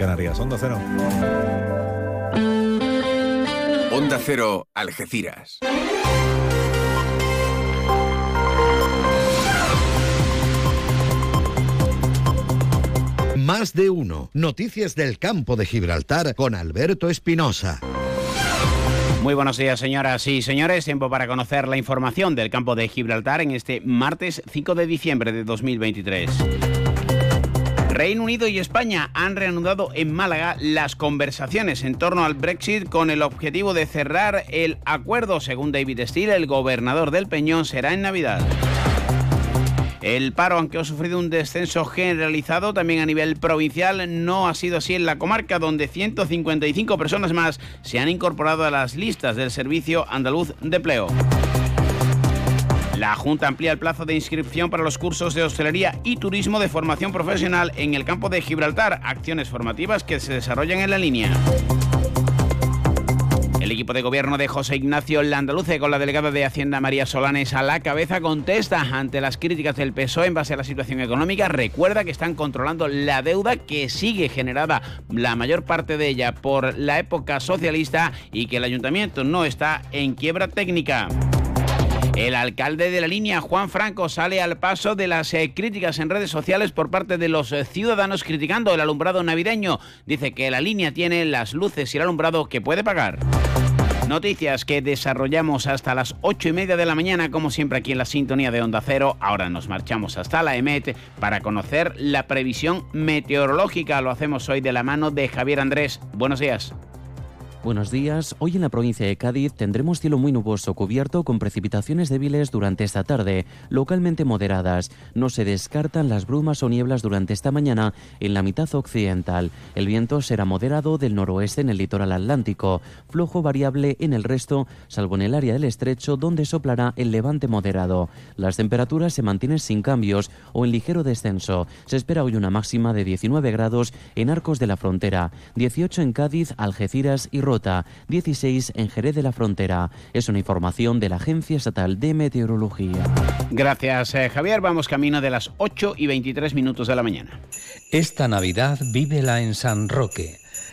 Canarias, Onda Cero. Onda Cero, Algeciras. Más de uno. Noticias del campo de Gibraltar con Alberto Espinosa. Muy buenos días, señoras y señores. Tiempo para conocer la información del campo de Gibraltar en este martes 5 de diciembre de 2023. Reino Unido y España han reanudado en Málaga las conversaciones en torno al Brexit con el objetivo de cerrar el acuerdo. Según David Steele, el gobernador del Peñón será en Navidad. El paro, aunque ha sufrido un descenso generalizado también a nivel provincial, no ha sido así en la comarca, donde 155 personas más se han incorporado a las listas del Servicio Andaluz de Empleo. La Junta amplía el plazo de inscripción para los cursos de hostelería y turismo de formación profesional en el campo de Gibraltar, acciones formativas que se desarrollan en la línea. El equipo de gobierno de José Ignacio Landaluce, con la delegada de Hacienda María Solanes a la cabeza, contesta ante las críticas del PSOE en base a la situación económica. Recuerda que están controlando la deuda que sigue generada, la mayor parte de ella, por la época socialista y que el ayuntamiento no está en quiebra técnica. El alcalde de la línea, Juan Franco, sale al paso de las eh, críticas en redes sociales por parte de los eh, ciudadanos criticando el alumbrado navideño. Dice que la línea tiene las luces y el alumbrado que puede pagar. Noticias que desarrollamos hasta las ocho y media de la mañana, como siempre aquí en la sintonía de Onda Cero. Ahora nos marchamos hasta la EMET para conocer la previsión meteorológica. Lo hacemos hoy de la mano de Javier Andrés. Buenos días. Buenos días. Hoy en la provincia de Cádiz tendremos cielo muy nuboso cubierto con precipitaciones débiles durante esta tarde, localmente moderadas. No se descartan las brumas o nieblas durante esta mañana en la mitad occidental. El viento será moderado del noroeste en el litoral atlántico, flojo variable en el resto, salvo en el área del estrecho donde soplará el levante moderado. Las temperaturas se mantienen sin cambios o en ligero descenso. Se espera hoy una máxima de 19 grados en Arcos de la Frontera, 18 en Cádiz, Algeciras y 16 en Jerez de la Frontera. Es una información de la Agencia Estatal de Meteorología. Gracias, eh, Javier. Vamos camino de las 8 y 23 minutos de la mañana. Esta Navidad vívela en San Roque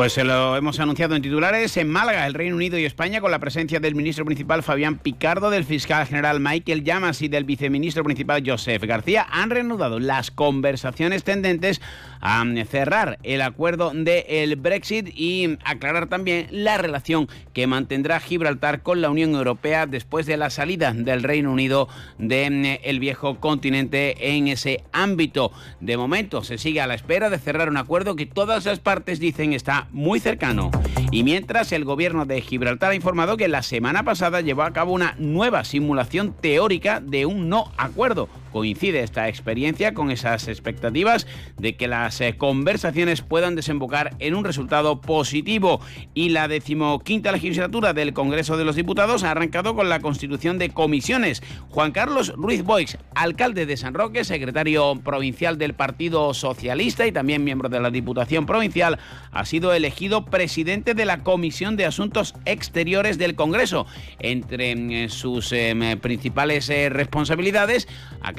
Pues se lo hemos anunciado en titulares en Málaga, el Reino Unido y España, con la presencia del ministro principal Fabián Picardo, del fiscal general Michael Llamas y del viceministro principal Joseph García, han reanudado las conversaciones tendentes a cerrar el acuerdo del Brexit y aclarar también la relación que mantendrá Gibraltar con la Unión Europea después de la salida del Reino Unido del viejo continente en ese ámbito. De momento se sigue a la espera de cerrar un acuerdo que todas las partes dicen está muy cercano. Y mientras el gobierno de Gibraltar ha informado que la semana pasada llevó a cabo una nueva simulación teórica de un no acuerdo Coincide esta experiencia con esas expectativas de que las eh, conversaciones puedan desembocar en un resultado positivo y la decimoquinta legislatura del Congreso de los Diputados ha arrancado con la constitución de comisiones. Juan Carlos Ruiz Boix, alcalde de San Roque, secretario provincial del Partido Socialista y también miembro de la Diputación Provincial, ha sido elegido presidente de la Comisión de Asuntos Exteriores del Congreso. Entre mm, sus em, principales eh, responsabilidades,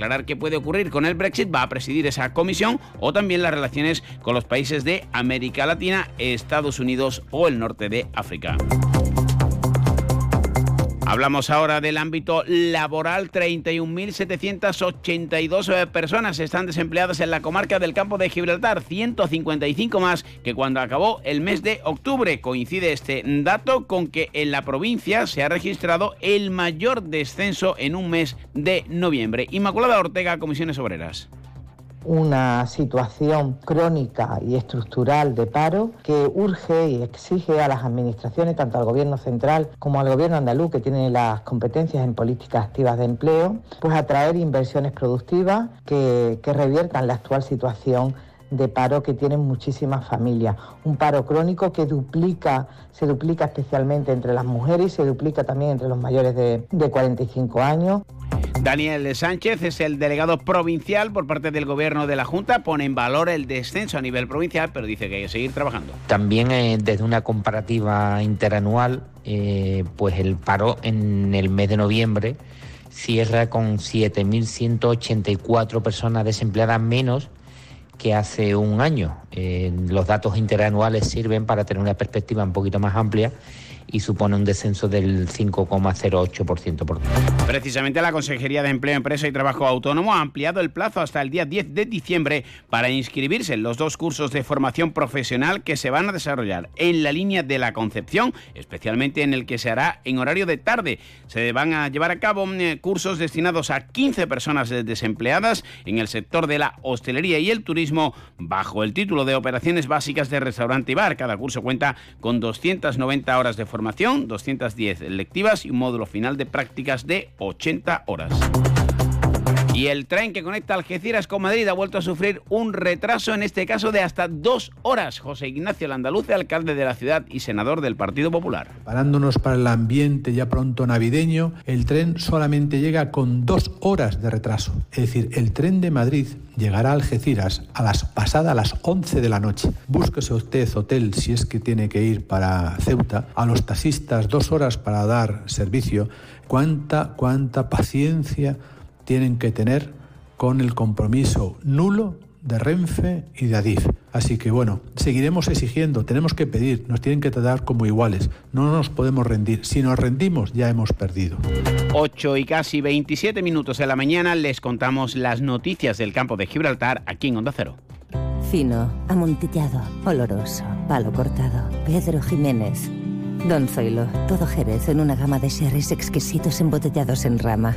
aclarar qué puede ocurrir con el Brexit, va a presidir esa comisión o también las relaciones con los países de América Latina, Estados Unidos o el norte de África. Hablamos ahora del ámbito laboral. 31.782 personas están desempleadas en la comarca del campo de Gibraltar, 155 más que cuando acabó el mes de octubre. Coincide este dato con que en la provincia se ha registrado el mayor descenso en un mes de noviembre. Inmaculada Ortega, Comisiones Obreras una situación crónica y estructural de paro que urge y exige a las administraciones, tanto al Gobierno central como al Gobierno andaluz, que tiene las competencias en políticas activas de empleo, pues atraer inversiones productivas que, que reviertan la actual situación de paro que tienen muchísimas familias. Un paro crónico que duplica, se duplica especialmente entre las mujeres y se duplica también entre los mayores de, de 45 años. Daniel Sánchez es el delegado provincial por parte del gobierno de la Junta, pone en valor el descenso a nivel provincial, pero dice que hay que seguir trabajando. También eh, desde una comparativa interanual, eh, pues el paro en el mes de noviembre cierra con 7.184 personas desempleadas menos que hace un año. Eh, los datos interanuales sirven para tener una perspectiva un poquito más amplia y supone un descenso del 5,08% por Precisamente la Consejería de Empleo, Empresa y Trabajo Autónomo ha ampliado el plazo hasta el día 10 de diciembre para inscribirse en los dos cursos de formación profesional que se van a desarrollar en la línea de la Concepción, especialmente en el que se hará en horario de tarde. Se van a llevar a cabo mm, cursos destinados a 15 personas desempleadas en el sector de la hostelería y el turismo bajo el título de Operaciones Básicas de Restaurante y Bar. Cada curso cuenta con 290 horas de formación formación, 210 lectivas y un módulo final de prácticas de 80 horas. Y el tren que conecta Algeciras con Madrid ha vuelto a sufrir un retraso, en este caso de hasta dos horas. José Ignacio Landaluce, alcalde de la ciudad y senador del Partido Popular. Parándonos para el ambiente ya pronto navideño, el tren solamente llega con dos horas de retraso. Es decir, el tren de Madrid llegará a Algeciras a las pasadas las 11 de la noche. Búsquese usted hotel si es que tiene que ir para Ceuta. A los taxistas dos horas para dar servicio. Cuánta, cuánta paciencia tienen que tener con el compromiso nulo de Renfe y de Adif. Así que bueno, seguiremos exigiendo, tenemos que pedir, nos tienen que tratar como iguales, no nos podemos rendir. Si nos rendimos ya hemos perdido. 8 y casi 27 minutos de la mañana les contamos las noticias del campo de Gibraltar aquí en Onda Cero. Fino, amontillado, oloroso, palo cortado, Pedro Jiménez. Don Zoilo, todo Jerez en una gama de sherries exquisitos embotellados en rama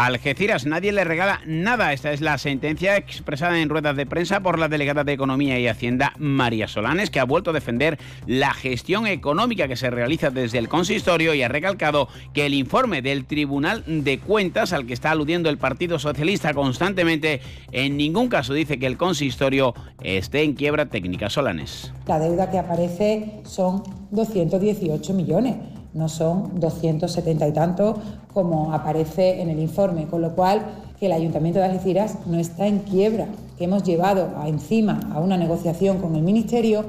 Algeciras nadie le regala nada. Esta es la sentencia expresada en ruedas de prensa por la delegada de Economía y Hacienda, María Solanes, que ha vuelto a defender la gestión económica que se realiza desde el consistorio y ha recalcado que el informe del Tribunal de Cuentas, al que está aludiendo el Partido Socialista constantemente, en ningún caso dice que el consistorio esté en quiebra técnica. Solanes. La deuda que aparece son 218 millones no son 270 y tantos como aparece en el informe, con lo cual que el Ayuntamiento de Algeciras no está en quiebra, que hemos llevado a encima a una negociación con el Ministerio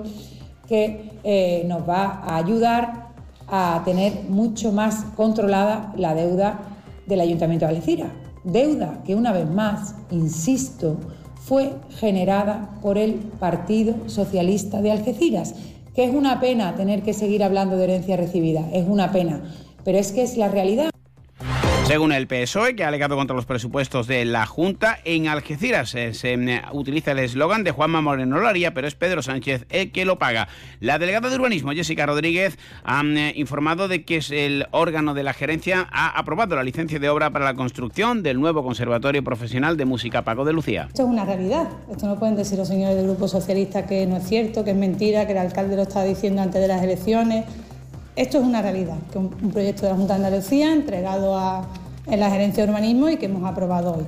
que eh, nos va a ayudar a tener mucho más controlada la deuda del Ayuntamiento de Algeciras. Deuda que una vez más, insisto, fue generada por el Partido Socialista de Algeciras que es una pena tener que seguir hablando de herencia recibida, es una pena, pero es que es la realidad. Según el PSOE, que ha alegado contra los presupuestos de la Junta, en Algeciras eh, se, eh, utiliza el eslogan de Juanma Moreno lo haría, pero es Pedro Sánchez el que lo paga. La delegada de Urbanismo, Jessica Rodríguez, ha eh, informado de que el órgano de la gerencia ha aprobado la licencia de obra para la construcción del nuevo Conservatorio Profesional de Música Paco de Lucía. Esto es una realidad. Esto no pueden decir los señores del Grupo Socialista que no es cierto, que es mentira, que el alcalde lo estaba diciendo antes de las elecciones. Esto es una realidad, que un proyecto de la Junta de Andalucía entregado a en la gerencia de urbanismo y que hemos aprobado hoy.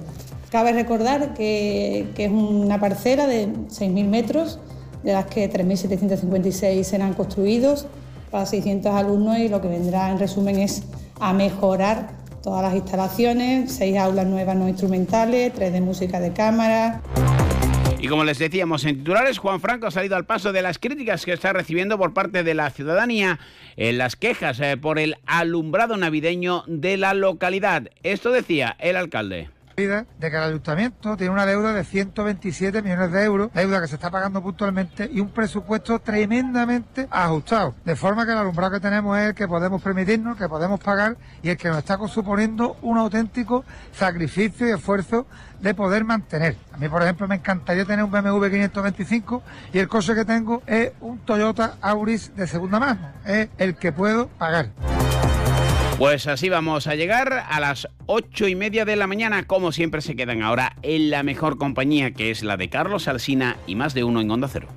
Cabe recordar que, es una parcela de 6.000 metros, de las que 3.756 serán construidos para 600 alumnos y lo que vendrá en resumen es a mejorar todas las instalaciones, seis aulas nuevas no instrumentales, tres de música de cámara. Y como les decíamos en titulares, Juan Franco ha salido al paso de las críticas que está recibiendo por parte de la ciudadanía en las quejas eh, por el alumbrado navideño de la localidad. Esto decía el alcalde de que el ayuntamiento tiene una deuda de 127 millones de euros, deuda que se está pagando puntualmente y un presupuesto tremendamente ajustado. De forma que el alumbrado que tenemos es el que podemos permitirnos, que podemos pagar y el que nos está suponiendo un auténtico sacrificio y esfuerzo de poder mantener. A mí, por ejemplo, me encantaría tener un BMW 525 y el coche que tengo es un Toyota Auris de segunda mano. Es el que puedo pagar. Pues así vamos a llegar a las ocho y media de la mañana. Como siempre, se quedan ahora en la mejor compañía, que es la de Carlos Alsina y más de uno en Onda Cero.